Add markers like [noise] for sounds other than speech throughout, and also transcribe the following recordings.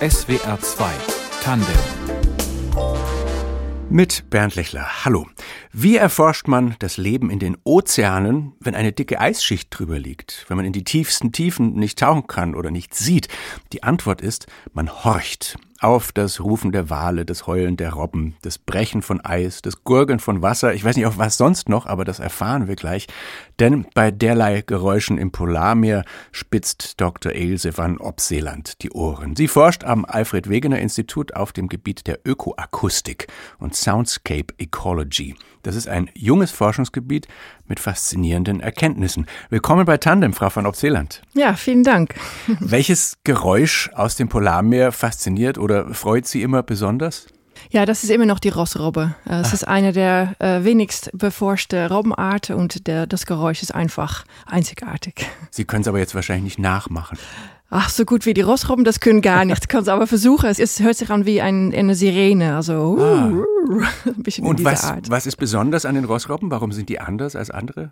SWR 2 Tandem mit Bernd Lechler. Hallo. Wie erforscht man das Leben in den Ozeanen, wenn eine dicke Eisschicht drüber liegt, wenn man in die tiefsten Tiefen nicht tauchen kann oder nicht sieht? Die Antwort ist, man horcht auf das Rufen der Wale, das Heulen der Robben, das Brechen von Eis, das Gurgeln von Wasser, ich weiß nicht auf was sonst noch, aber das erfahren wir gleich. Denn bei derlei Geräuschen im Polarmeer spitzt Dr. Ilse van Opseeland die Ohren. Sie forscht am Alfred Wegener Institut auf dem Gebiet der Ökoakustik und Soundscape Ecology. Das ist ein junges Forschungsgebiet mit faszinierenden Erkenntnissen. Willkommen bei Tandem, Frau van Opseeland. Ja, vielen Dank. [laughs] Welches Geräusch aus dem Polarmeer fasziniert oder freut Sie immer besonders? Ja, das ist immer noch die Rossrobbe. Äh, es ah. ist eine der äh, wenigst beforschte Robbenarten und der, das Geräusch ist einfach einzigartig. Sie können es aber jetzt wahrscheinlich nicht nachmachen. Ach, so gut wie die Rossrobben, das können gar nicht. Kann es aber versuchen. Es ist, hört sich an wie ein, eine Sirene, also ah. ein bisschen Und in dieser was, Art. was ist besonders an den Rossrobben? Warum sind die anders als andere?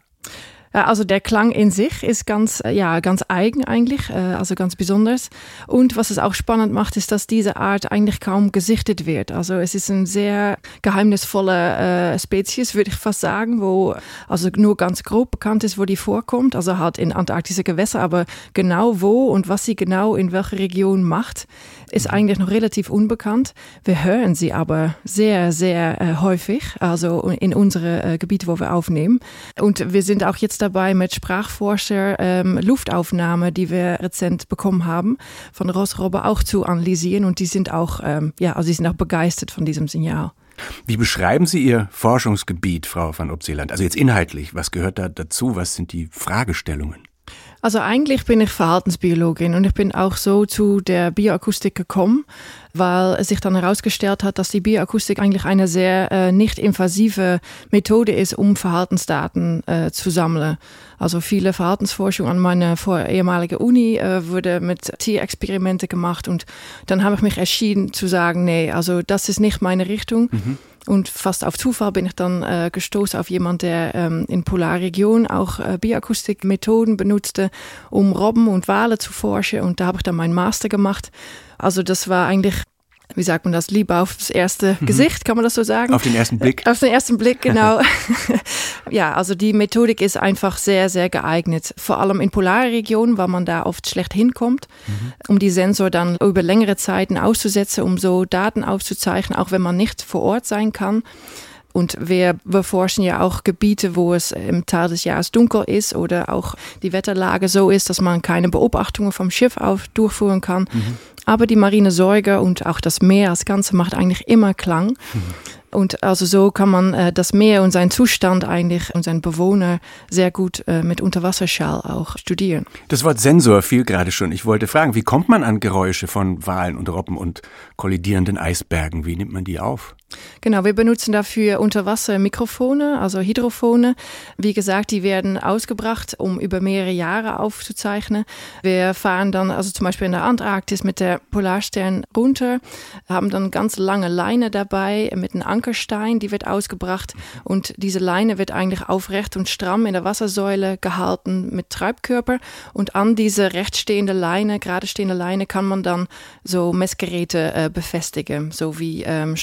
Also der Klang in sich ist ganz, äh, ja, ganz eigen eigentlich, äh, also ganz besonders. Und was es auch spannend macht, ist, dass diese Art eigentlich kaum gesichtet wird. Also es ist eine sehr geheimnisvolle äh, Spezies, würde ich fast sagen, wo also nur ganz grob bekannt ist, wo die vorkommt. Also halt in antarktische Gewässer, aber genau wo und was sie genau in welcher Region macht, ist mhm. eigentlich noch relativ unbekannt. Wir hören sie aber sehr, sehr äh, häufig, also in unsere äh, Gebiete, wo wir aufnehmen. Und wir sind auch jetzt dabei mit Sprachforscher ähm, Luftaufnahme, die wir rezent bekommen haben, von Rossrobbe auch zu analysieren. Und die sind auch, ähm, ja, also die sind auch begeistert von diesem Signal. Wie beschreiben Sie Ihr Forschungsgebiet, Frau van Opseeland? Also jetzt inhaltlich, was gehört da dazu? Was sind die Fragestellungen? Also eigentlich bin ich Verhaltensbiologin und ich bin auch so zu der Bioakustik gekommen, weil es sich dann herausgestellt hat, dass die Bioakustik eigentlich eine sehr äh, nicht invasive Methode ist, um Verhaltensdaten äh, zu sammeln. Also viele Verhaltensforschung an meiner vor ehemalige Uni äh, wurde mit Tierexperimente gemacht und dann habe ich mich entschieden zu sagen, nee, also das ist nicht meine Richtung. Mhm. Und fast auf Zufall bin ich dann äh, gestoßen auf jemand, der ähm, in Polarregion auch äh, Bioakustikmethoden benutzte, um Robben und Wale zu forschen. Und da habe ich dann meinen Master gemacht. Also das war eigentlich wie sagt man das, Liebe aufs erste mhm. Gesicht, kann man das so sagen? Auf den ersten Blick. Auf den ersten Blick, [laughs] genau. [laughs] ja, also die Methodik ist einfach sehr, sehr geeignet. Vor allem in Polarregionen, weil man da oft schlecht hinkommt, mhm. um die Sensor dann über längere Zeiten auszusetzen, um so Daten aufzuzeichnen, auch wenn man nicht vor Ort sein kann. Und wir beforschen ja auch Gebiete, wo es im Teil des Jahres dunkel ist oder auch die Wetterlage so ist, dass man keine Beobachtungen vom Schiff auf durchführen kann. Mhm. Aber die marine Säuger und auch das Meer als Ganze macht eigentlich immer Klang. Mhm. Und also so kann man äh, das Meer und seinen Zustand eigentlich und seinen Bewohner sehr gut äh, mit Unterwasserschall auch studieren. Das Wort Sensor fiel gerade schon. Ich wollte fragen, wie kommt man an Geräusche von Walen und Robben und kollidierenden Eisbergen? Wie nimmt man die auf? Genau, wir benutzen dafür Unterwassermikrofone, also Hydrophone. Wie gesagt, die werden ausgebracht, um über mehrere Jahre aufzuzeichnen. Wir fahren dann also zum Beispiel in der Antarktis mit der Polarstern runter, haben dann ganz lange Leine dabei mit einem Ankerstein, die wird ausgebracht und diese Leine wird eigentlich aufrecht und stramm in der Wassersäule gehalten mit Treibkörper und an diese rechtstehende Leine, gerade stehende Leine, kann man dann so Messgeräte äh, befestigen, so wie ähm,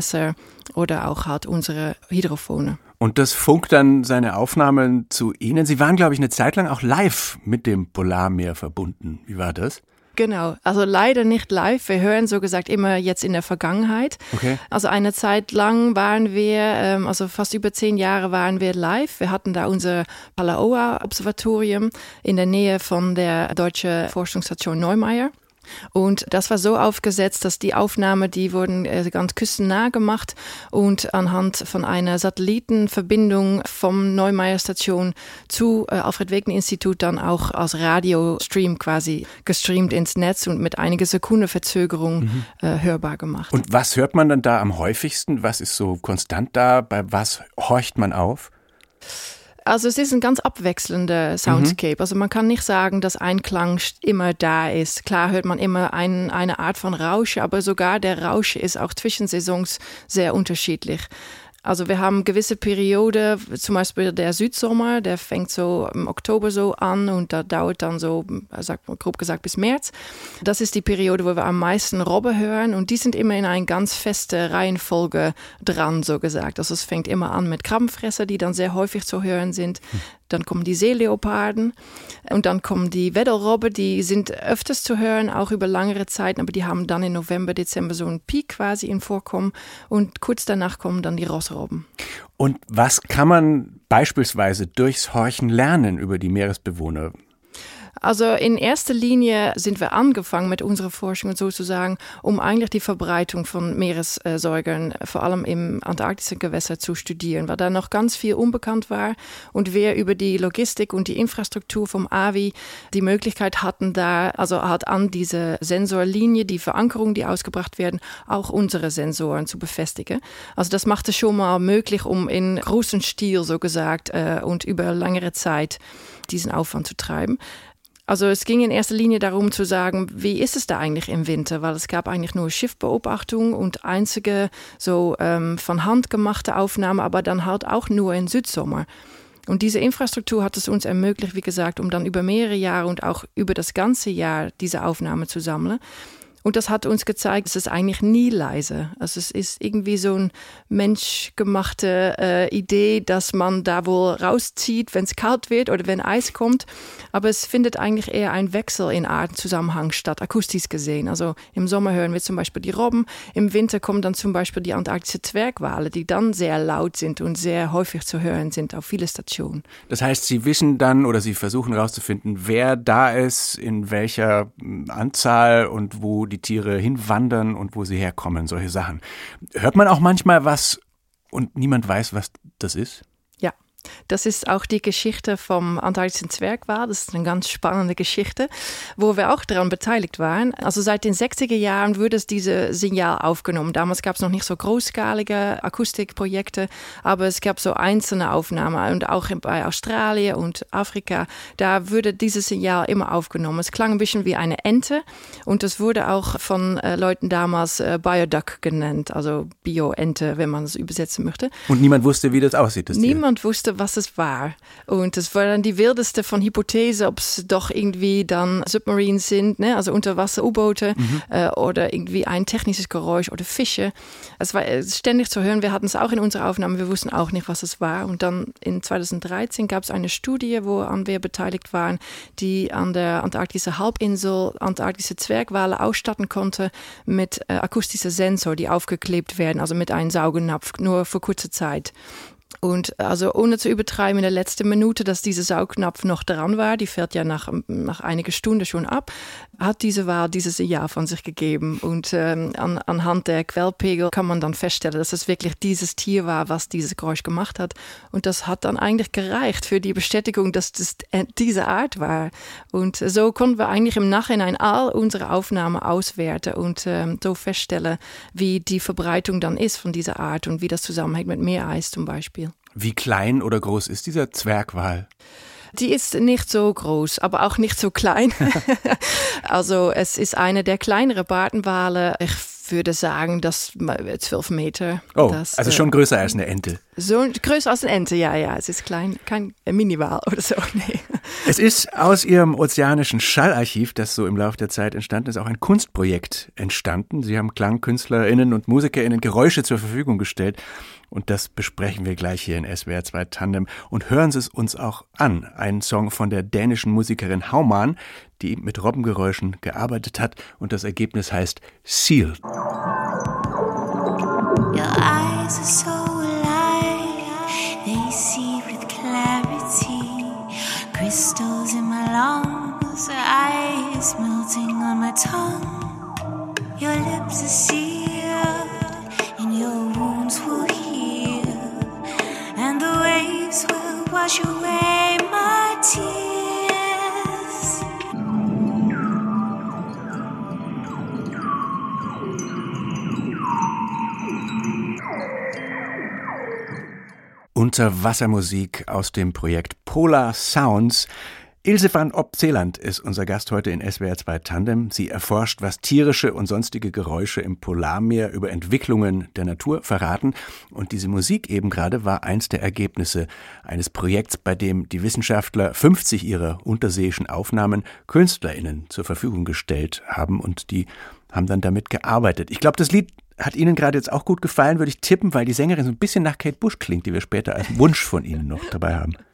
Strömungsmesser oder auch halt unsere Hydrophone. Und das funkt dann seine Aufnahmen zu Ihnen. Sie waren, glaube ich, eine Zeit lang auch live mit dem Polarmeer verbunden. Wie war das? Genau, also leider nicht live. Wir hören so gesagt immer jetzt in der Vergangenheit. Okay. Also eine Zeit lang waren wir, ähm, also fast über zehn Jahre waren wir live. Wir hatten da unser Palaoa-Observatorium in der Nähe von der deutschen Forschungsstation Neumeier. Und das war so aufgesetzt, dass die Aufnahme, die wurden äh, ganz küstennah gemacht und anhand von einer Satellitenverbindung vom Neumeier Station zu äh, Alfred Wegener Institut dann auch als Radiostream quasi gestreamt ins Netz und mit einiger Sekunde Verzögerung mhm. äh, hörbar gemacht. Und was hört man dann da am häufigsten? Was ist so konstant da? Bei was horcht man auf? Also es ist ein ganz abwechselnder Soundscape. Mhm. Also man kann nicht sagen, dass ein Klang immer da ist. Klar hört man immer ein, eine Art von Rausch, aber sogar der Rausch ist auch zwischen Saisons sehr unterschiedlich. Also wir haben gewisse Periode, zum Beispiel der Südsommer, der fängt so im Oktober so an und da dauert dann so, sagt, grob gesagt, bis März. Das ist die Periode, wo wir am meisten Robbe hören und die sind immer in eine ganz feste Reihenfolge dran, so gesagt. Also es fängt immer an mit Krabbenfresser, die dann sehr häufig zu hören sind. Dann kommen die Seeleoparden und dann kommen die Weddelrobbe, die sind öfters zu hören, auch über langere Zeiten, aber die haben dann in November, Dezember so einen Peak quasi in Vorkommen und kurz danach kommen dann die Rossrobben. Und was kann man beispielsweise durchs Horchen lernen über die Meeresbewohner? Also in erster Linie sind wir angefangen mit unserer Forschung sozusagen, um eigentlich die Verbreitung von Meeressäugern vor allem im antarktischen Gewässer zu studieren, weil da noch ganz viel unbekannt war und wir über die Logistik und die Infrastruktur vom AVI die Möglichkeit hatten, da also halt an diese Sensorlinie, die Verankerung, die ausgebracht werden, auch unsere Sensoren zu befestigen. Also das macht es schon mal möglich, um in großem Stil so gesagt äh, und über längere Zeit diesen Aufwand zu treiben. Also es ging in erster Linie darum zu sagen, wie ist es da eigentlich im Winter? Weil es gab eigentlich nur Schiffbeobachtung und einzige so ähm, von Hand gemachte Aufnahmen, aber dann halt auch nur im Südsommer. Und diese Infrastruktur hat es uns ermöglicht, wie gesagt, um dann über mehrere Jahre und auch über das ganze Jahr diese Aufnahmen zu sammeln. Und das hat uns gezeigt, es ist eigentlich nie leise. Also es ist irgendwie so eine menschgemachte äh, Idee, dass man da wohl rauszieht, wenn es kalt wird oder wenn Eis kommt. Aber es findet eigentlich eher ein Wechsel in Artenzusammenhang statt, akustisch gesehen. Also im Sommer hören wir zum Beispiel die Robben, im Winter kommen dann zum Beispiel die antarktische Zwergwale, die dann sehr laut sind und sehr häufig zu hören sind auf viele Stationen. Das heißt, Sie wissen dann oder Sie versuchen herauszufinden, wer da ist, in welcher hm, Anzahl und wo die Tiere hinwandern und wo sie herkommen, solche Sachen. Hört man auch manchmal was und niemand weiß, was das ist? Das ist auch die Geschichte vom antarktischen Zwergwal. Das ist eine ganz spannende Geschichte, wo wir auch daran beteiligt waren. Also seit den 60er Jahren wurde es diese Signal aufgenommen. Damals gab es noch nicht so großskalige Akustikprojekte, aber es gab so einzelne Aufnahmen und auch bei Australien und Afrika, da wurde dieses Signal immer aufgenommen. Es klang ein bisschen wie eine Ente und es wurde auch von äh, Leuten damals äh, Bioduck genannt, also Bio-Ente, wenn man es übersetzen möchte. Und niemand wusste, wie das aussieht. Das niemand Tier. wusste, was es war. Und es war dann die wildeste von Hypothese, ob es doch irgendwie dann Submarines sind, ne? also Unterwasser-U-Boote mhm. äh, oder irgendwie ein technisches Geräusch oder Fische. Es war ständig zu hören. Wir hatten es auch in unserer Aufnahme. Wir wussten auch nicht, was es war. Und dann in 2013 gab es eine Studie, wo an wir beteiligt waren, die an der antarktischen Halbinsel antarktische Zwergwale ausstatten konnte mit äh, akustischen Sensor, die aufgeklebt werden, also mit einem Saugnapf, nur für kurze Zeit. Und also ohne zu übertreiben, in der letzten Minute, dass dieser Saugnapf noch dran war, die fährt ja nach, nach einiger Stunde schon ab, hat diese Wahl dieses Jahr von sich gegeben. Und ähm, an, anhand der Quellpegel kann man dann feststellen, dass es wirklich dieses Tier war, was dieses Geräusch gemacht hat. Und das hat dann eigentlich gereicht für die Bestätigung, dass das diese Art war. Und so konnten wir eigentlich im Nachhinein all unsere Aufnahmen auswerten und ähm, so feststellen, wie die Verbreitung dann ist von dieser Art und wie das zusammenhängt mit Meereis zum Beispiel. Wie klein oder groß ist dieser Zwergwal? Die ist nicht so groß, aber auch nicht so klein. [laughs] also es ist eine der kleineren Bartenwale. Ich würde sagen, das zwölf Meter. Oh, das, also schon größer als eine Ente. So größer als eine Ente, ja, ja. Es ist klein, kein Miniwal oder so. [laughs] Nee. Es ist aus Ihrem ozeanischen Schallarchiv, das so im Laufe der Zeit entstanden ist, auch ein Kunstprojekt entstanden. Sie haben KlangkünstlerInnen und MusikerInnen Geräusche zur Verfügung gestellt. Und das besprechen wir gleich hier in SWR 2 Tandem. Und hören Sie es uns auch an. Ein Song von der dänischen Musikerin Haumann, die mit Robbengeräuschen gearbeitet hat. Und das Ergebnis heißt Seal. Your eyes are so alive, they see My lungs, ice melting on my tongue. Your lips are sealed, and your wounds will waves will wash away my tears. Unterwassermusik aus dem Projekt Polar Sounds Ilse van Opzeeland ist unser Gast heute in SWR 2 Tandem. Sie erforscht, was tierische und sonstige Geräusche im Polarmeer über Entwicklungen der Natur verraten. Und diese Musik eben gerade war eins der Ergebnisse eines Projekts, bei dem die Wissenschaftler 50 ihrer unterseeischen Aufnahmen KünstlerInnen zur Verfügung gestellt haben und die haben dann damit gearbeitet. Ich glaube, das Lied hat Ihnen gerade jetzt auch gut gefallen, würde ich tippen, weil die Sängerin so ein bisschen nach Kate Bush klingt, die wir später als Wunsch von Ihnen noch dabei haben. [laughs]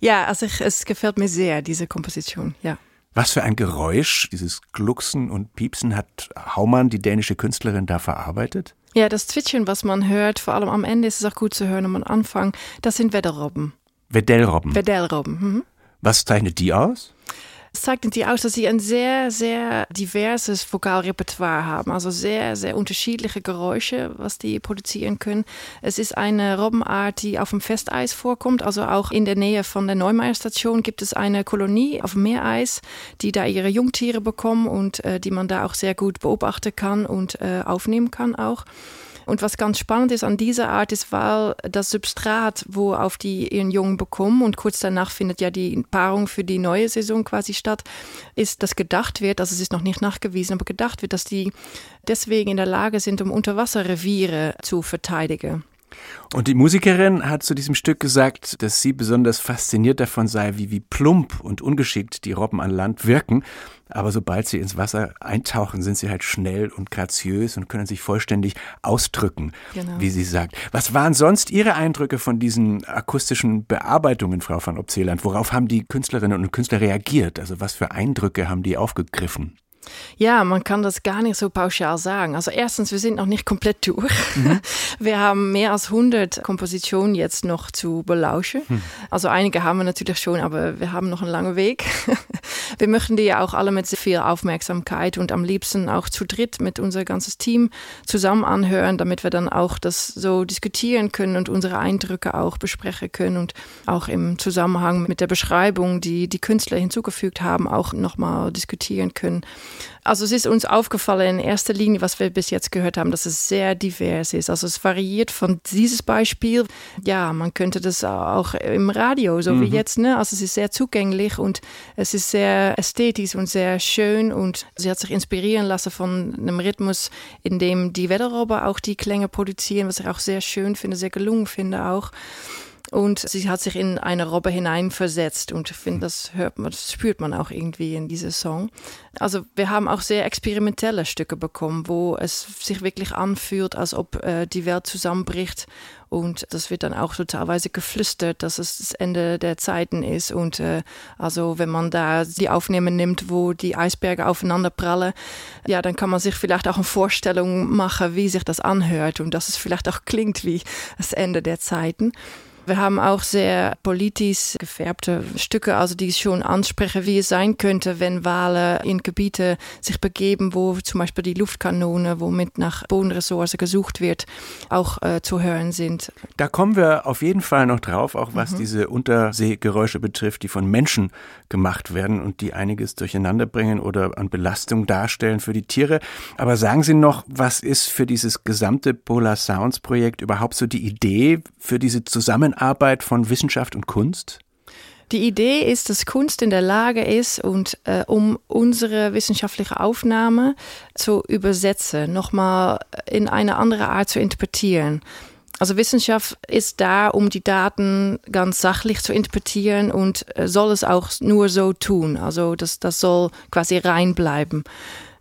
Ja, also ich, es gefällt mir sehr, diese Komposition, ja. Was für ein Geräusch, dieses Glucksen und Piepsen, hat Haumann, die dänische Künstlerin, da verarbeitet? Ja, das Zwitschern, was man hört, vor allem am Ende ist es auch gut zu hören am Anfang, das sind Weddelrobben. Wedellrobben? Wedellrobben. Mhm. Was zeichnet die aus? Es zeigt sie aus, dass sie ein sehr, sehr diverses Vokalrepertoire haben. Also sehr, sehr unterschiedliche Geräusche, was die produzieren können. Es ist eine Robbenart, die auf dem Festeis vorkommt. Also auch in der Nähe von der Neumeier-Station gibt es eine Kolonie auf dem Meereis, die da ihre Jungtiere bekommen und äh, die man da auch sehr gut beobachten kann und äh, aufnehmen kann auch. Und was ganz spannend ist an dieser Art ist, weil das Substrat, wo auf die ihren Jungen bekommen und kurz danach findet ja die Paarung für die neue Saison quasi statt, ist, dass gedacht wird, also es ist noch nicht nachgewiesen, aber gedacht wird, dass die deswegen in der Lage sind, um Unterwasserreviere zu verteidigen. Und die Musikerin hat zu diesem Stück gesagt, dass sie besonders fasziniert davon sei, wie, wie plump und ungeschickt die Robben an Land wirken. Aber sobald sie ins Wasser eintauchen, sind sie halt schnell und graziös und können sich vollständig ausdrücken, genau. wie sie sagt. Was waren sonst Ihre Eindrücke von diesen akustischen Bearbeitungen, Frau van Opzeeland? Worauf haben die Künstlerinnen und Künstler reagiert? Also was für Eindrücke haben die aufgegriffen? Ja, man kann das gar nicht so pauschal sagen. Also erstens, wir sind noch nicht komplett durch. Mhm. [laughs] Wir haben mehr als 100 Kompositionen jetzt noch zu belauschen. Mhm. Also einige haben wir natürlich schon, aber wir haben noch einen langen Weg. Wir möchten die ja auch alle mit sehr viel Aufmerksamkeit und am liebsten auch zu dritt mit unser ganzes Team zusammen anhören, damit wir dann auch das so diskutieren können und unsere Eindrücke auch besprechen können und auch im Zusammenhang mit der Beschreibung, die die Künstler hinzugefügt haben, auch nochmal diskutieren können. Also es ist uns aufgefallen in erster Linie, was wir bis jetzt gehört haben, dass es sehr divers ist. Also es variiert von dieses Beispiel, ja, man könnte das auch im Radio, so mhm. wie jetzt, ne? Also es ist sehr zugänglich und es ist sehr ästhetisch und sehr schön und sie hat sich inspirieren lassen von einem Rhythmus, in dem die Wetterrobber auch die Klänge produzieren, was ich auch sehr schön finde, sehr gelungen finde auch. Und sie hat sich in eine Robbe hineinversetzt und ich finde, das hört man, das spürt man auch irgendwie in diesem Song. Also wir haben auch sehr experimentelle Stücke bekommen, wo es sich wirklich anfühlt, als ob äh, die Welt zusammenbricht und das wird dann auch totalweise geflüstert, dass es das Ende der Zeiten ist. Und äh, also wenn man da die Aufnahmen nimmt, wo die Eisberge aufeinander prallen, ja, dann kann man sich vielleicht auch eine Vorstellung machen, wie sich das anhört und dass es vielleicht auch klingt wie das Ende der Zeiten. Wir haben auch sehr politisch gefärbte Stücke, also die schon ansprechen, wie es sein könnte, wenn Wale in Gebiete sich begeben, wo zum Beispiel die Luftkanone, womit nach Bodenressourcen gesucht wird, auch äh, zu hören sind. Da kommen wir auf jeden Fall noch drauf, auch was mhm. diese Unterseegeräusche betrifft, die von Menschen gemacht werden und die einiges durcheinander bringen oder an Belastung darstellen für die Tiere. Aber sagen Sie noch, was ist für dieses gesamte Polar Sounds Projekt überhaupt so die Idee für diese Zusammenarbeit? Zusammenarbeit von Wissenschaft und Kunst? Die Idee ist, dass Kunst in der Lage ist, und äh, um unsere wissenschaftliche Aufnahme zu übersetzen, nochmal in eine andere Art zu interpretieren. Also Wissenschaft ist da, um die Daten ganz sachlich zu interpretieren und äh, soll es auch nur so tun. Also das, das soll quasi rein bleiben.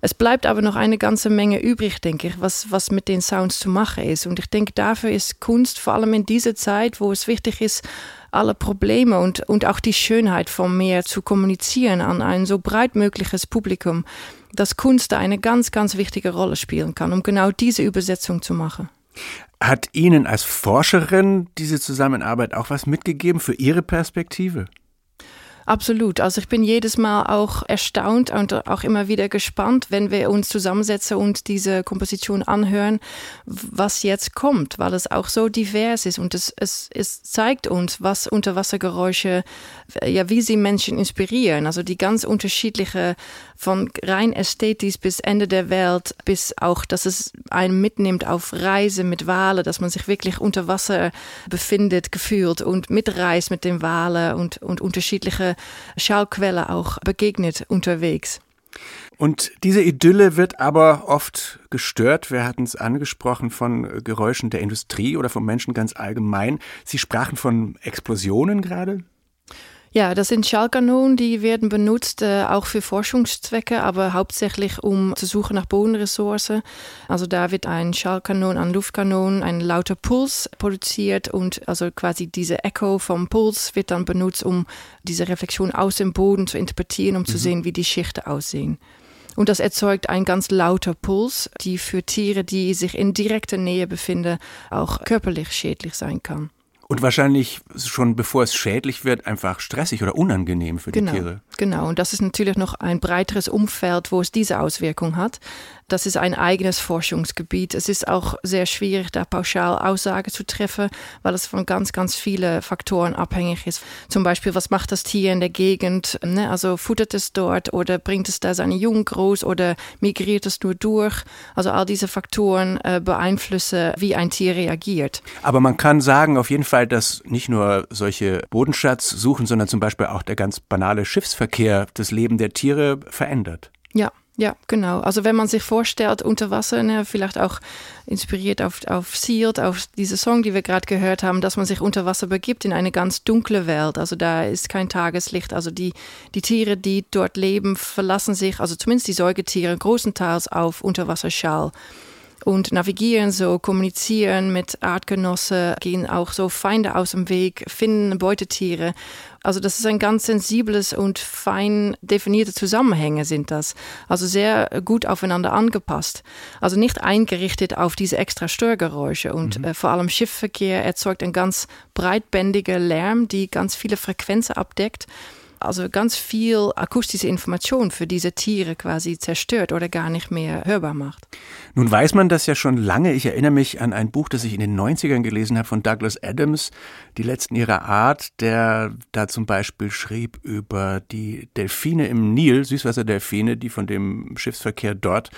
Es bleibt aber noch eine ganze Menge übrig, denke ich, was, was mit den Sounds zu machen ist. Und ich denke, dafür ist Kunst vor allem in dieser Zeit, wo es wichtig ist, alle Probleme und, und auch die Schönheit vom Meer zu kommunizieren an ein so breit mögliches Publikum, dass Kunst da eine ganz, ganz wichtige Rolle spielen kann, um genau diese Übersetzung zu machen. Hat Ihnen als Forscherin diese Zusammenarbeit auch was mitgegeben für Ihre Perspektive? Absolut. Also ich bin jedes Mal auch erstaunt und auch immer wieder gespannt, wenn wir uns zusammensetzen und diese Komposition anhören, was jetzt kommt, weil es auch so divers ist und es, es, es zeigt uns, was Unterwassergeräusche, ja, wie sie Menschen inspirieren. Also die ganz unterschiedliche von rein ästhetisch bis Ende der Welt, bis auch, dass es einen mitnimmt auf Reise mit Wale, dass man sich wirklich unter Wasser befindet, gefühlt und mitreist mit den Wale und, und unterschiedliche Schallquellen auch begegnet unterwegs. Und diese Idylle wird aber oft gestört. Wir hatten es angesprochen von Geräuschen der Industrie oder von Menschen ganz allgemein. Sie sprachen von Explosionen gerade. Ja, das sind Schallkanonen, die werden benutzt äh, auch für Forschungszwecke, aber hauptsächlich um zu suchen nach Bodenressourcen. Also da wird ein Schallkanon, ein Luftkanon, ein lauter Puls produziert und also quasi diese Echo vom Puls wird dann benutzt, um diese Reflexion aus dem Boden zu interpretieren, um mhm. zu sehen, wie die Schichten aussehen. Und das erzeugt ein ganz lauter Puls, die für Tiere, die sich in direkter Nähe befinden, auch körperlich schädlich sein kann. Und wahrscheinlich schon bevor es schädlich wird, einfach stressig oder unangenehm für genau, die Tiere. Genau, und das ist natürlich noch ein breiteres Umfeld, wo es diese Auswirkung hat. Das ist ein eigenes Forschungsgebiet. Es ist auch sehr schwierig, da pauschal Aussage zu treffen, weil es von ganz, ganz vielen Faktoren abhängig ist. Zum Beispiel, was macht das Tier in der Gegend? Ne? Also futtert es dort oder bringt es da seine Jungen groß oder migriert es nur durch? Also all diese Faktoren äh, beeinflussen, wie ein Tier reagiert. Aber man kann sagen auf jeden Fall, dass nicht nur solche Bodenschatz suchen, sondern zum Beispiel auch der ganz banale Schiffsverkehr das Leben der Tiere verändert. Ja, ja, genau. Also wenn man sich vorstellt, unter Wasser, ne, vielleicht auch inspiriert auf, auf Sealed, auf diese Song, die wir gerade gehört haben, dass man sich unter Wasser begibt in eine ganz dunkle Welt. Also da ist kein Tageslicht. Also die, die Tiere, die dort leben, verlassen sich, also zumindest die Säugetiere, großenteils auf Unterwasserschall und navigieren so, kommunizieren mit Artgenossen, gehen auch so Feinde aus dem Weg, finden Beutetiere. Also das ist ein ganz sensibles und fein definierte Zusammenhänge sind das. Also sehr gut aufeinander angepasst. Also nicht eingerichtet auf diese extra Störgeräusche und mhm. äh, vor allem Schiffverkehr erzeugt ein ganz breitbändiger Lärm, die ganz viele Frequenzen abdeckt also ganz viel akustische Information für diese Tiere quasi zerstört oder gar nicht mehr hörbar macht. Nun weiß man das ja schon lange. Ich erinnere mich an ein Buch, das ich in den 90ern gelesen habe von Douglas Adams, Die letzten ihrer Art, der da zum Beispiel schrieb über die Delfine im Nil, Süßwasserdelfine, die von dem Schiffsverkehr dort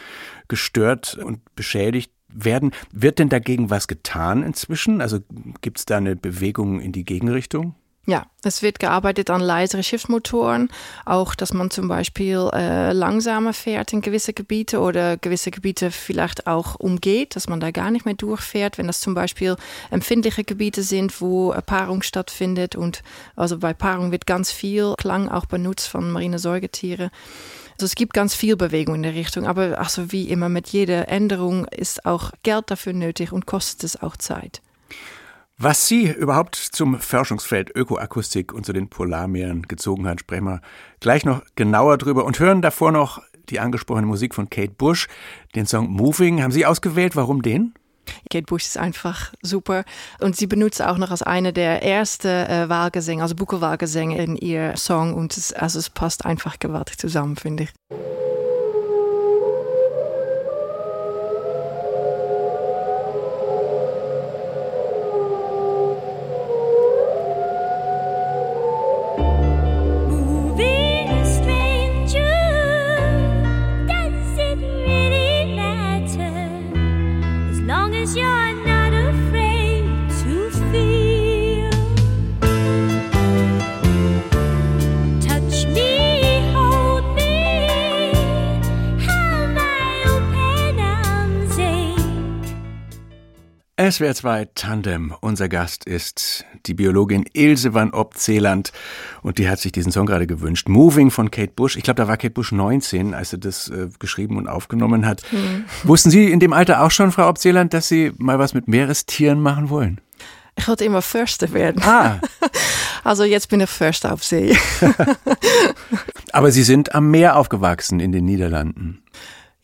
gestört und beschädigt werden. Wird denn dagegen was getan inzwischen? Also gibt es da eine Bewegung in die Gegenrichtung? Ja, es wird gearbeitet an leisere Schiffsmotoren, auch dass man zum Beispiel äh, langsamer fährt in gewisse Gebiete oder gewisse Gebiete vielleicht auch umgeht, dass man da gar nicht mehr durchfährt, wenn das zum Beispiel empfindliche Gebiete sind, wo Paarung stattfindet und also bei Paarung wird ganz viel Klang auch benutzt von marine Säugetiere. Also es gibt ganz viel Bewegung in der Richtung, aber also wie immer mit jeder Änderung ist auch Geld dafür nötig und kostet es auch Zeit. Was Sie überhaupt zum Forschungsfeld Ökoakustik und zu den Polarmeeren gezogen hat, sprechen wir gleich noch genauer drüber und hören davor noch die angesprochene Musik von Kate Bush, den Song Moving. Haben Sie ausgewählt? Warum den? Kate Bush ist einfach super. Und sie benutzt auch noch als eine der ersten äh, Wahlgesänge, also Buckelwahlgesänge in ihr Song. Und es, also es passt einfach gewaltig zusammen, finde ich. SWR 2 Tandem. Unser Gast ist die Biologin Ilse van Opt-Zeeland und die hat sich diesen Song gerade gewünscht. Moving von Kate Bush. Ich glaube, da war Kate Bush 19, als sie das äh, geschrieben und aufgenommen hat. Mhm. Wussten Sie in dem Alter auch schon, Frau Opt-Zeeland, dass Sie mal was mit Meerestieren machen wollen? Ich wollte immer Förster werden. Ah. [laughs] Also jetzt bin ich Förster auf See. [laughs] Aber Sie sind am Meer aufgewachsen in den Niederlanden.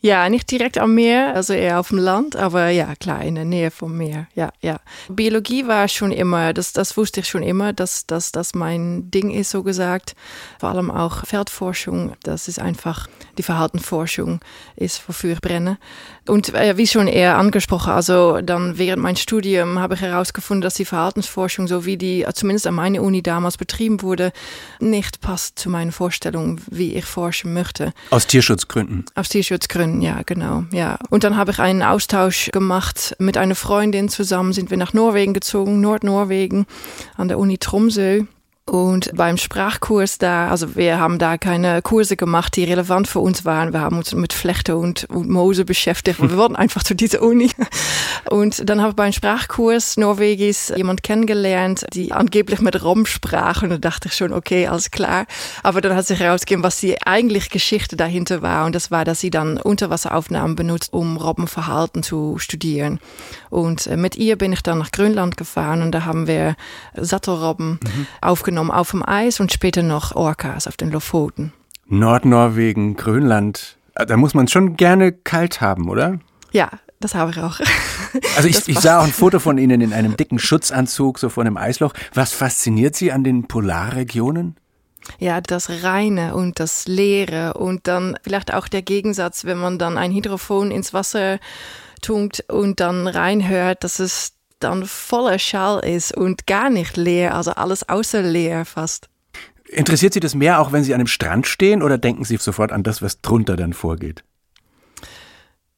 Ja, nicht direkt am Meer, also eher auf dem Land, aber ja, klar, in der Nähe vom Meer. Ja, ja. Biologie war schon immer, das, das wusste ich schon immer, dass, dass das mein Ding ist, so gesagt. Vor allem auch Feldforschung, das ist einfach die Verhaltensforschung ist, wofür ich brenne. Und äh, wie schon eher angesprochen, also dann während mein Studium habe ich herausgefunden, dass die Verhaltensforschung, so wie die zumindest an meiner Uni damals betrieben wurde, nicht passt zu meinen Vorstellungen, wie ich forschen möchte. Aus Tierschutzgründen. Aus Tierschutzgründen, ja, genau, ja. Und dann habe ich einen Austausch gemacht mit einer Freundin zusammen, sind wir nach Norwegen gezogen, Nordnorwegen, an der Uni Tromsø. Und beim Sprachkurs da, also wir haben da keine Kurse gemacht, die relevant für uns waren. Wir haben uns mit Flechte und, und Mose beschäftigt. Wir [laughs] wollten einfach zu dieser Uni. Und dann habe ich beim Sprachkurs Norwegisch jemand kennengelernt, die angeblich mit Rom sprach. Und da dachte ich schon, okay, alles klar. Aber dann hat sich herausgegeben, was die eigentlich Geschichte dahinter war. Und das war, dass sie dann Unterwasseraufnahmen benutzt, um Robbenverhalten zu studieren. Und mit ihr bin ich dann nach Grönland gefahren und da haben wir Sattelrobben mhm. aufgenommen auf dem Eis und später noch Orcas auf den Lofoten. Nordnorwegen, Grönland, äh, da muss man schon gerne kalt haben, oder? Ja, das habe ich auch. [laughs] Also ich, ich sah auch ein Foto von Ihnen in einem dicken Schutzanzug, so vor einem Eisloch. Was fasziniert Sie an den Polarregionen? Ja, das Reine und das Leere und dann vielleicht auch der Gegensatz, wenn man dann ein Hydrophon ins Wasser tunkt und dann reinhört, dass es dann voller Schall ist und gar nicht leer, also alles außer leer fast. Interessiert Sie das mehr auch, wenn Sie an einem Strand stehen oder denken Sie sofort an das, was drunter dann vorgeht?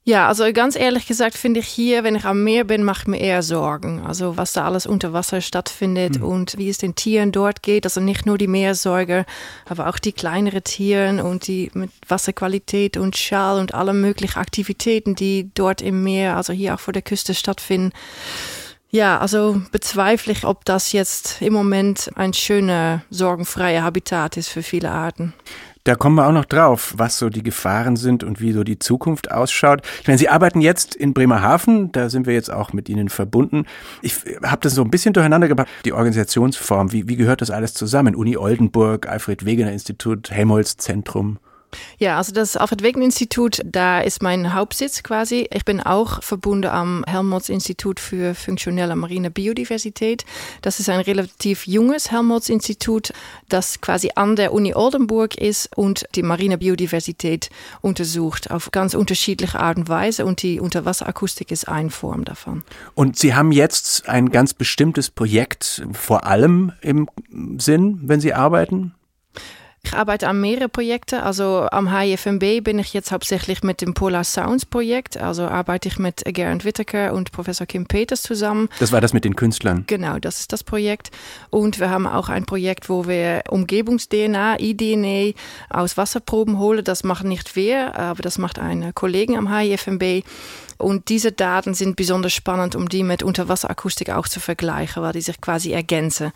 Ja, also ganz ehrlich gesagt finde ich hier, wenn ich am Meer bin, macht mir eher Sorgen. Also was da alles unter Wasser stattfindet mhm. und wie es den Tieren dort geht. Also nicht nur die Meersäuger, aber auch die kleineren Tieren und die mit Wasserqualität und Schall und alle möglichen Aktivitäten, die dort im Meer, also hier auch vor der Küste stattfinden. Ja, also bezweifle ich, ob das jetzt im Moment ein schöner, sorgenfreier Habitat ist für viele Arten. Da kommen wir auch noch drauf, was so die Gefahren sind und wie so die Zukunft ausschaut. Ich meine, Sie arbeiten jetzt in Bremerhaven, da sind wir jetzt auch mit Ihnen verbunden. Ich habe das so ein bisschen durcheinander gebracht, die Organisationsform, wie, wie gehört das alles zusammen? Uni Oldenburg, Alfred Wegener Institut, Helmholtz Zentrum. Ja, also das Alfred-Wegener-Institut, da ist mein Hauptsitz quasi. Ich bin auch verbunden am Helmholtz-Institut für funktionelle marine Biodiversität. Das ist ein relativ junges Helmholtz-Institut, das quasi an der Uni Oldenburg ist und die marine Biodiversität untersucht auf ganz unterschiedliche Art und Weise und die Unterwasserakustik ist eine Form davon. Und Sie haben jetzt ein ganz bestimmtes Projekt vor allem im Sinn, wenn Sie arbeiten? Ich arbeite an mehreren Projekten. Also am HIFMB bin ich jetzt hauptsächlich mit dem Polar Sounds Projekt. Also arbeite ich mit Gerhard Whittaker und Professor Kim Peters zusammen. Das war das mit den Künstlern. Genau, das ist das Projekt. Und wir haben auch ein Projekt, wo wir Umgebungs-DNA, iDNA aus Wasserproben holen. Das macht nicht wir, aber das macht eine Kollegin am HIFMB. Und diese Daten sind besonders spannend, um die mit Unterwasserakustik auch zu vergleichen, weil die sich quasi ergänzen.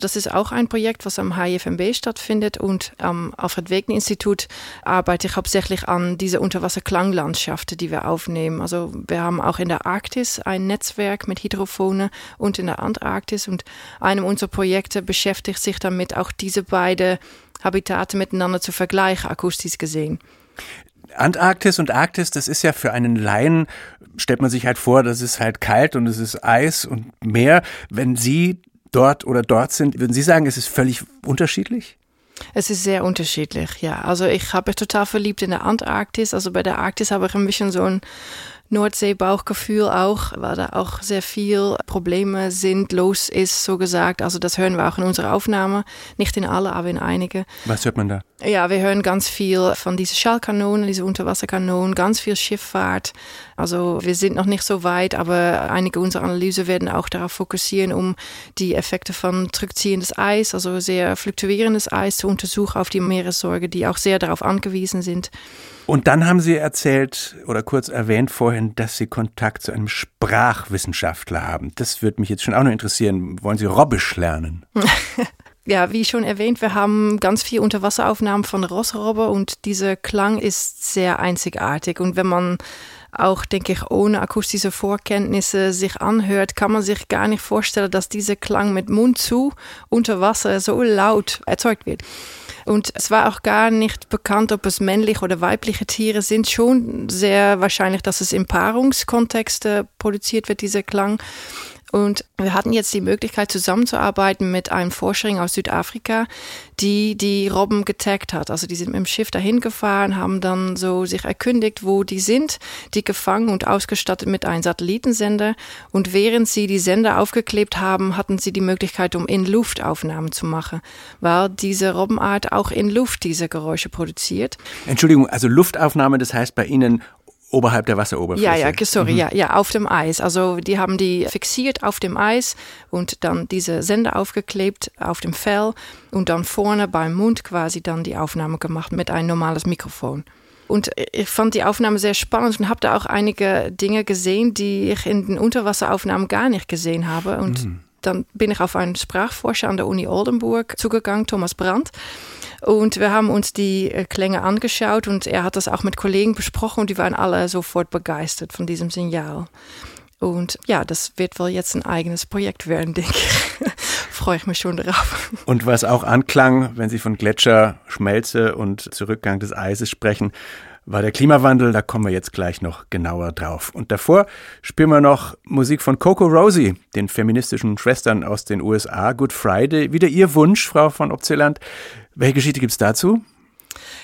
Das ist auch ein Projekt, was am HIFMB stattfindet und am Alfred Wegener Institut arbeite ich hauptsächlich an diese Unterwasserklanglandschaften, die wir aufnehmen. Also wir haben auch in der Arktis ein Netzwerk mit Hydrophone und in der Antarktis und einem unserer Projekte beschäftigt sich damit, auch diese beiden Habitate miteinander zu vergleichen, akustisch gesehen. Antarktis und Arktis, das ist ja für einen Laien, stellt man sich halt vor, das ist halt kalt und es ist Eis und Meer. Wenn Sie dort oder dort sind, würden Sie sagen, es ist völlig unterschiedlich? Es ist sehr unterschiedlich, ja. Also ich habe mich total verliebt in der Antarktis. Also bei der Arktis habe ich ein bisschen so ein Nordsee-Bauchgefühl auch, weil da auch sehr viel Probleme sind, los ist, so gesagt. Also das hören wir auch in unserer Aufnahme. Nicht in alle, aber in einige. Was hört man da? Ja, wir hören ganz viel von diesen Schallkanonen, diese Unterwasserkanonen, ganz viel Schifffahrt. Also wir sind noch nicht so weit, aber einige unserer Analysen werden auch darauf fokussieren, um die Effekte von zurückziehendes Eis, also sehr fluktuierendes Eis zu untersuchen auf die Meeressäuge, die auch sehr darauf angewiesen sind. Und dann haben Sie erzählt oder kurz erwähnt vorhin, dass Sie Kontakt zu einem Sprachwissenschaftler haben. Das würde mich jetzt schon auch noch interessieren. Wollen Sie Robbisch lernen? [laughs] ja, wie schon erwähnt, wir haben ganz viel Unterwasseraufnahmen von Rossrobbe und dieser Klang ist sehr einzigartig. Und wenn man auch, denke ich, ohne akustische Vorkenntnisse sich anhört, kann man sich gar nicht vorstellen, dass dieser Klang mit Mund zu unter Wasser so laut erzeugt wird. Und es war auch gar nicht bekannt, ob es männliche oder weibliche Tiere sind. Schon sehr wahrscheinlich, dass es im Paarungskontexte produziert wird, dieser Klang. Und wir hatten jetzt die Möglichkeit zusammenzuarbeiten mit einem Forscherin aus Südafrika, die die Robben getaggt hat. Also die sind mit dem Schiff dahin gefahren, haben dann so sich erkündigt, wo die sind, die gefangen und ausgestattet mit einem Satellitensender. Und während sie die Sender aufgeklebt haben, hatten sie die Möglichkeit, um in Luft Aufnahmen zu machen, weil diese Robbenart auch in Luft diese Geräusche produziert. Entschuldigung, also Luftaufnahme, das heißt bei Ihnen oberhalb der Wasseroberfläche. Ja, ja, sorry, mhm. ja, ja, auf dem Eis. Also die haben die fixiert auf dem Eis und dann diese Sender aufgeklebt auf dem Fell und dann vorne beim Mund quasi dann die Aufnahme gemacht mit einem normales Mikrofon. Und ich fand die Aufnahme sehr spannend und habe da auch einige Dinge gesehen, die ich in den Unterwasseraufnahmen gar nicht gesehen habe. Und mhm. Dann bin ich auf einen Sprachforscher an der Uni Oldenburg zugegangen, Thomas Brandt. Und wir haben uns die äh, Klänge angeschaut und er hat das auch mit Kollegen besprochen und die waren alle sofort begeistert von diesem Signal. Und ja, das wird wohl jetzt ein eigenes Projekt werden, [laughs] denke ich. Freue ich mich schon drauf. Und was auch anklang, wenn Sie von Gletscher, Schmelze und Zurückgang des Eises sprechen, war der Klimawandel. Da kommen wir jetzt gleich noch genauer drauf. Und davor spielen wir noch Musik von Coco Rosie, den feministischen Schwestern aus den USA. Good Friday. Wieder Ihr Wunsch, Frau von Opzeland. Welche Geschichte gibt es dazu?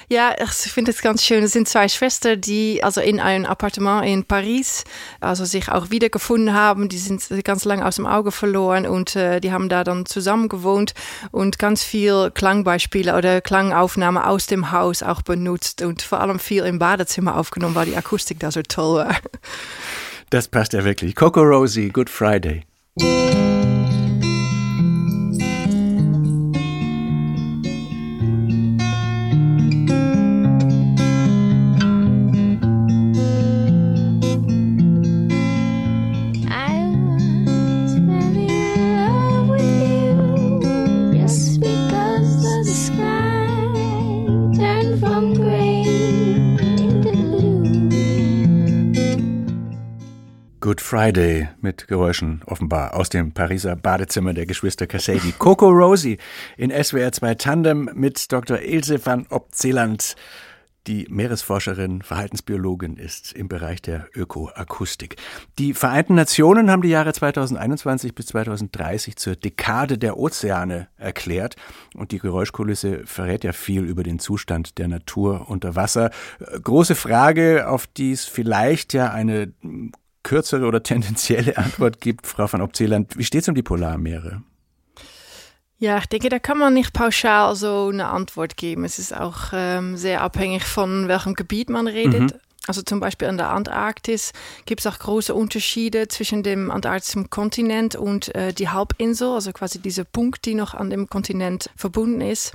Ja, ich finde es ganz schön. Es sind zwei Schwestern, die also in einem Appartement in Paris also sich auch wiedergefunden haben. Die sind ganz lange aus dem Auge verloren und äh, die haben da dann zusammen gewohnt und ganz viel Klangbeispiele oder Klangaufnahme aus dem Haus auch benutzt und vor allem viel im Badezimmer aufgenommen, weil die Akustik da so toll war. Das passt ja wirklich. Coco Rosie, Good Friday. Friday mit Geräuschen offenbar aus dem Pariser Badezimmer der Geschwister Cassady. Coco Rosie in SWR 2 Tandem mit Dr. Ilse van Opzeland, die Meeresforscherin, Verhaltensbiologin ist im Bereich der Ökoakustik. Die Vereinten Nationen haben die Jahre 2021 bis 2030 zur Dekade der Ozeane erklärt und die Geräuschkulisse verrät ja viel über den Zustand der Natur unter Wasser. Große Frage, auf die es vielleicht ja eine kürzere oder tendenzielle Antwort gibt, Frau van Opzeland. Wie steht es um die Polarmeere? Ja, ich denke, da kann man nicht pauschal so eine Antwort geben. Es ist auch ähm, sehr abhängig von welchem Gebiet man redet. Mhm. Also zum Beispiel an der Antarktis gibt es auch große Unterschiede zwischen dem antarktischen Kontinent und äh, die Halbinsel, also quasi dieser Punkt, die noch an dem Kontinent verbunden ist.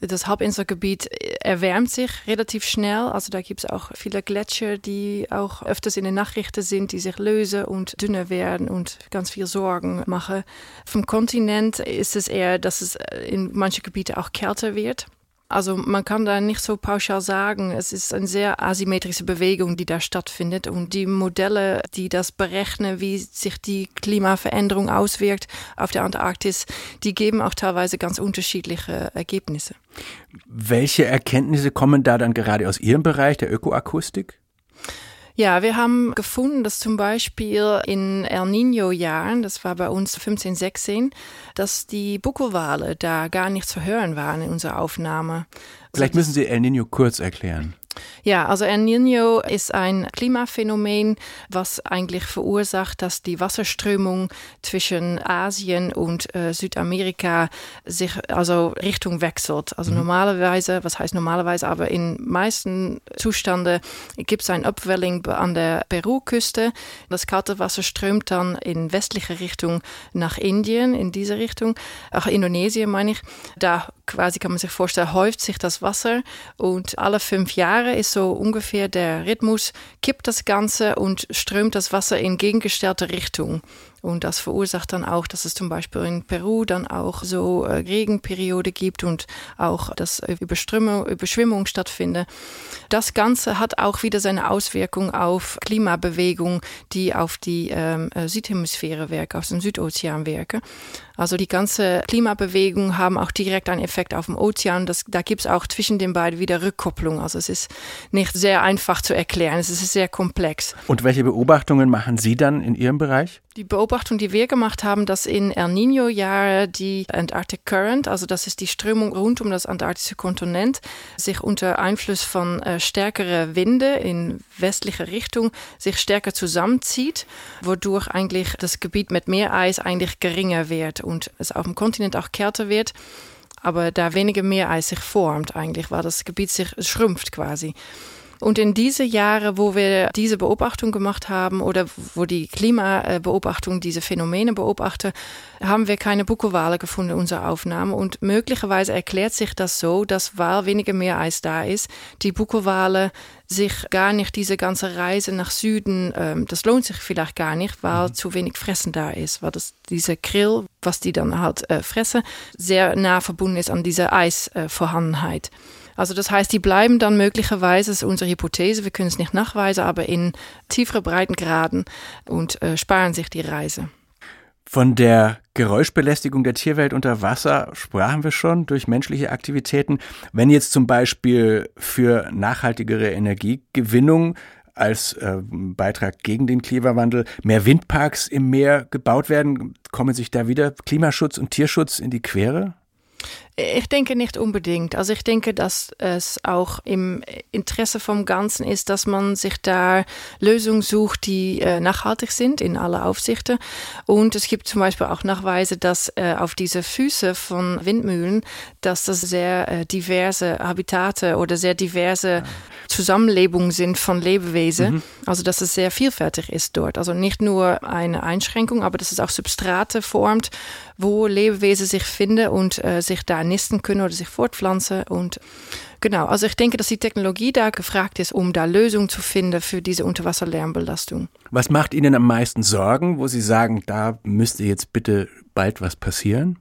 Das Halbinselgebiet erwärmt sich relativ schnell, also da gibt es auch viele Gletscher, die auch öfters in den Nachrichten sind, die sich lösen und dünner werden und ganz viel Sorgen machen. Vom Kontinent ist es eher, dass es in manchen Gebieten auch kälter wird. Also man kann da nicht so pauschal sagen. Es ist eine sehr asymmetrische Bewegung, die da stattfindet. Und die Modelle, die das berechnen, wie sich die Klimaveränderung auswirkt auf der Antarktis, die geben auch teilweise ganz unterschiedliche Ergebnisse. Welche Erkenntnisse kommen da dann gerade aus Ihrem Bereich der Ökoakustik? Ja, wir haben gefunden, dass zum Beispiel in El Nino-Jahren, das war bei uns 15, 16, dass die Buckelwale da gar nicht zu hören waren in unserer Aufnahme. Vielleicht müssen Sie El Nino kurz erklären. Ja, also El Niño ist ein Klimaphänomen, was eigentlich verursacht, dass die Wasserströmung zwischen Asien und äh, Südamerika sich also Richtung wechselt. Also mhm. normalerweise, was heißt normalerweise, aber in meisten Zustände gibt es ein Upwelling an der Peru-Küste. Das kalte Wasser strömt dann in westliche Richtung nach Indien, in diese Richtung, auch Indonesien meine ich. Da quasi kann man sich vorstellen, häuft sich das Wasser und alle fünf Jahre ist so ungefähr der Rhythmus, kippt das Ganze und strömt das Wasser in gegengestellte Richtung. Und das verursacht dann auch, dass es zum Beispiel in Peru dann auch so äh, Regenperiode gibt und auch, dass Überströmung, Überschwemmung stattfindet. Das Ganze hat auch wieder seine Auswirkung auf Klimabewegung, die auf die ähm, äh, Südhemisphäre wirken, auf den Südozean wirken. Also die ganze Klimabewegung haben auch direkt einen Effekt auf den Ozean. Das, da gibt es auch zwischen den beiden wieder Rückkopplung. Also es ist nicht sehr einfach zu erklären. Es ist sehr komplex. Und welche Beobachtungen machen Sie dann in Ihrem Bereich? Die Beobachtung, die wir gemacht haben, dass in El Nino-Jahre die Antarctic Current, also das ist die Strömung rund um das antarktische Kontinent, sich unter Einfluss von äh, stärkeren Winde in westliche Richtung sich stärker zusammenzieht, wodurch eigentlich das Gebiet mit Meereis eigentlich geringer wird und es auf dem Kontinent auch kälter wird. Aber da weniger Meereis sich formt eigentlich, weil das Gebiet sich schrumpft quasi. Und in diese Jahre, wo wir diese Beobachtung gemacht haben oder wo die Klimabeobachtung diese Phänomene beobachte, haben wir keine Buckelwale gefunden in unserer Aufnahme. Und möglicherweise erklärt sich das so, dass weil weniger Meereis da ist, die Buckelwale sich gar nicht diese ganze Reise nach Süden, ähm, das lohnt sich vielleicht gar nicht, weil mhm. zu wenig Fressen da ist, weil das diese Krill, was die dann halt äh, fressen, sehr nah verbunden ist an dieser Eisvorhandenheit. Äh, also das heißt, die bleiben dann möglicherweise, das ist unsere Hypothese, wir können es nicht nachweisen, aber in tiefere Breitengraden und äh, sparen sich die Reise. Von der Geräuschbelästigung der Tierwelt unter Wasser sprachen wir schon durch menschliche Aktivitäten. Wenn jetzt zum Beispiel für nachhaltigere Energiegewinnung als äh, Beitrag gegen den Klimawandel mehr Windparks im Meer gebaut werden, kommen sich da wieder Klimaschutz und Tierschutz in die Quere? Ich denke nicht unbedingt. Also ich denke, dass es auch im Interesse vom Ganzen ist, dass man sich da Lösungen sucht, die äh, nachhaltig sind in aller Aufsichten. Und es gibt zum Beispiel auch Nachweise, dass äh, auf diese Füße von Windmühlen, dass das sehr äh, diverse Habitate oder sehr diverse Zusammenlebungen sind von Lebewesen. Mhm. Also dass es sehr vielfältig ist dort. Also nicht nur eine Einschränkung, aber dass es auch Substrate formt, wo Lebewesen sich finden und äh, sich da nisten können oder sich fortpflanzen. Und genau, also ich denke, dass die Technologie da gefragt ist, um da Lösungen zu finden für diese Unterwasserlärmbelastung. Was macht Ihnen am meisten Sorgen, wo Sie sagen, da müsste jetzt bitte bald was passieren?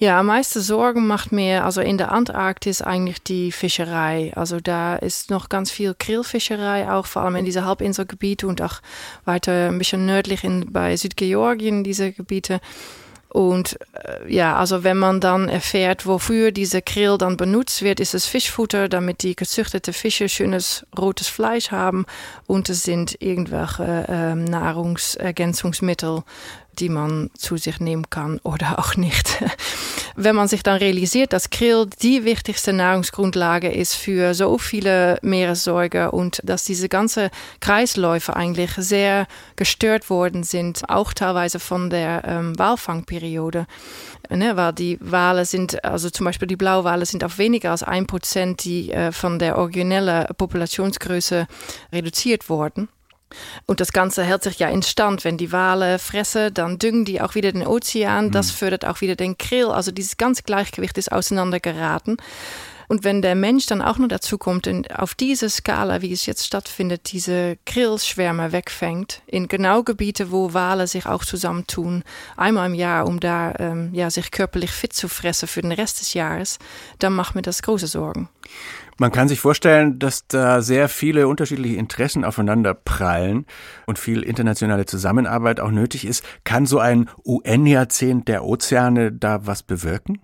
Ja, am meisten Sorgen macht mir also in der Antarktis eigentlich die Fischerei. Also da ist noch ganz viel Krillfischerei, auch vor allem in diese Halbinselgebiete und auch weiter ein bisschen nördlich in, bei Südgeorgien, diese Gebiete. Und äh, ja, also wenn man dann erfährt, wofür diese Krill dann benutzt wird, ist es Fischfutter, damit die gezüchtete Fische schönes rotes Fleisch haben. Und es sind irgendwelche äh, Nahrungsergänzungsmittel die man zu sich nehmen kann oder auch nicht. [laughs] Wenn man sich dann realisiert, dass Krill die wichtigste Nahrungsgrundlage ist für so viele Meeressäuger und dass diese ganze Kreisläufe eigentlich sehr gestört worden sind, auch teilweise von der ähm, Walfangperiode. Ne, weil die Wale sind, also zum Beispiel die Blauwale sind auf weniger als ein Prozent die äh, von der originellen Populationsgröße reduziert worden. Und das Ganze hält sich ja in Stand. Wenn die Wale fressen, dann düngen die auch wieder den Ozean. Das mhm. fördert auch wieder den Krill. Also dieses ganze Gleichgewicht ist auseinandergeraten. Und wenn der Mensch dann auch noch dazu kommt, auf diese Skala, wie es jetzt stattfindet, diese Krillschwärme wegfängt, in genau Gebiete, wo Wale sich auch zusammentun, einmal im Jahr, um da ähm, ja, sich körperlich fit zu fressen für den Rest des Jahres, dann macht mir das große Sorgen. Man kann sich vorstellen, dass da sehr viele unterschiedliche Interessen aufeinander prallen und viel internationale Zusammenarbeit auch nötig ist. Kann so ein UN-Jahrzehnt der Ozeane da was bewirken?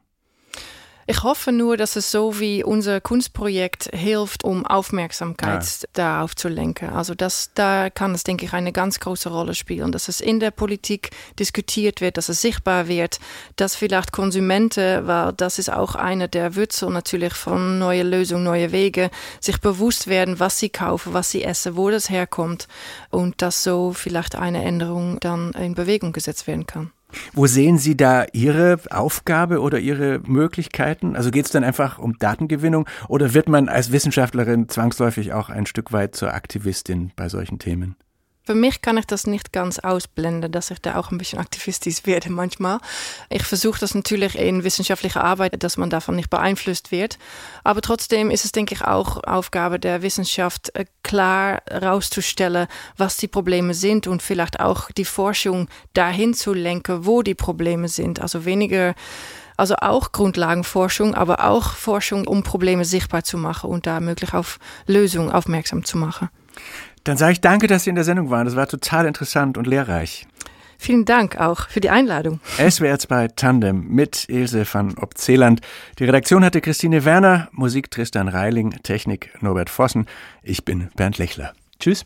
Ich hoffe nur, dass es so wie unser Kunstprojekt hilft, um Aufmerksamkeit ja. darauf zu lenken. Also das, da kann es, denke ich, eine ganz große Rolle spielen, dass es in der Politik diskutiert wird, dass es sichtbar wird, dass vielleicht Konsumenten, weil das ist auch eine der Wurzel natürlich von neue Lösungen, neue Wege, sich bewusst werden, was sie kaufen, was sie essen, wo das herkommt und dass so vielleicht eine Änderung dann in Bewegung gesetzt werden kann. Wo sehen Sie da Ihre Aufgabe oder Ihre Möglichkeiten? Also geht es dann einfach um Datengewinnung oder wird man als Wissenschaftlerin zwangsläufig auch ein Stück weit zur Aktivistin bei solchen Themen? Für mich kann ich das nicht ganz ausblenden, dass ich da auch ein bisschen aktivistisch werde manchmal. Ich versuche das natürlich in wissenschaftlicher Arbeit, dass man davon nicht beeinflusst wird. Aber trotzdem ist es, denke ich, auch Aufgabe der Wissenschaft, äh, klar herauszustellen, was die Probleme sind und vielleicht auch die Forschung dahin zu lenken, wo die Probleme sind. Also weniger also auch Grundlagenforschung, aber auch Forschung, um Probleme sichtbar zu machen und da möglich auf Lösungen aufmerksam zu machen. Dann sage ich danke, dass Sie in der Sendung waren. Das war total interessant und lehrreich. Vielen Dank auch für die Einladung. SWR 2 Tandem mit Ilse van Opzeland. Die Redaktion hatte Christine Werner, Musik Tristan Reiling, Technik Norbert Vossen. Ich bin Bernd Lechler. Tschüss.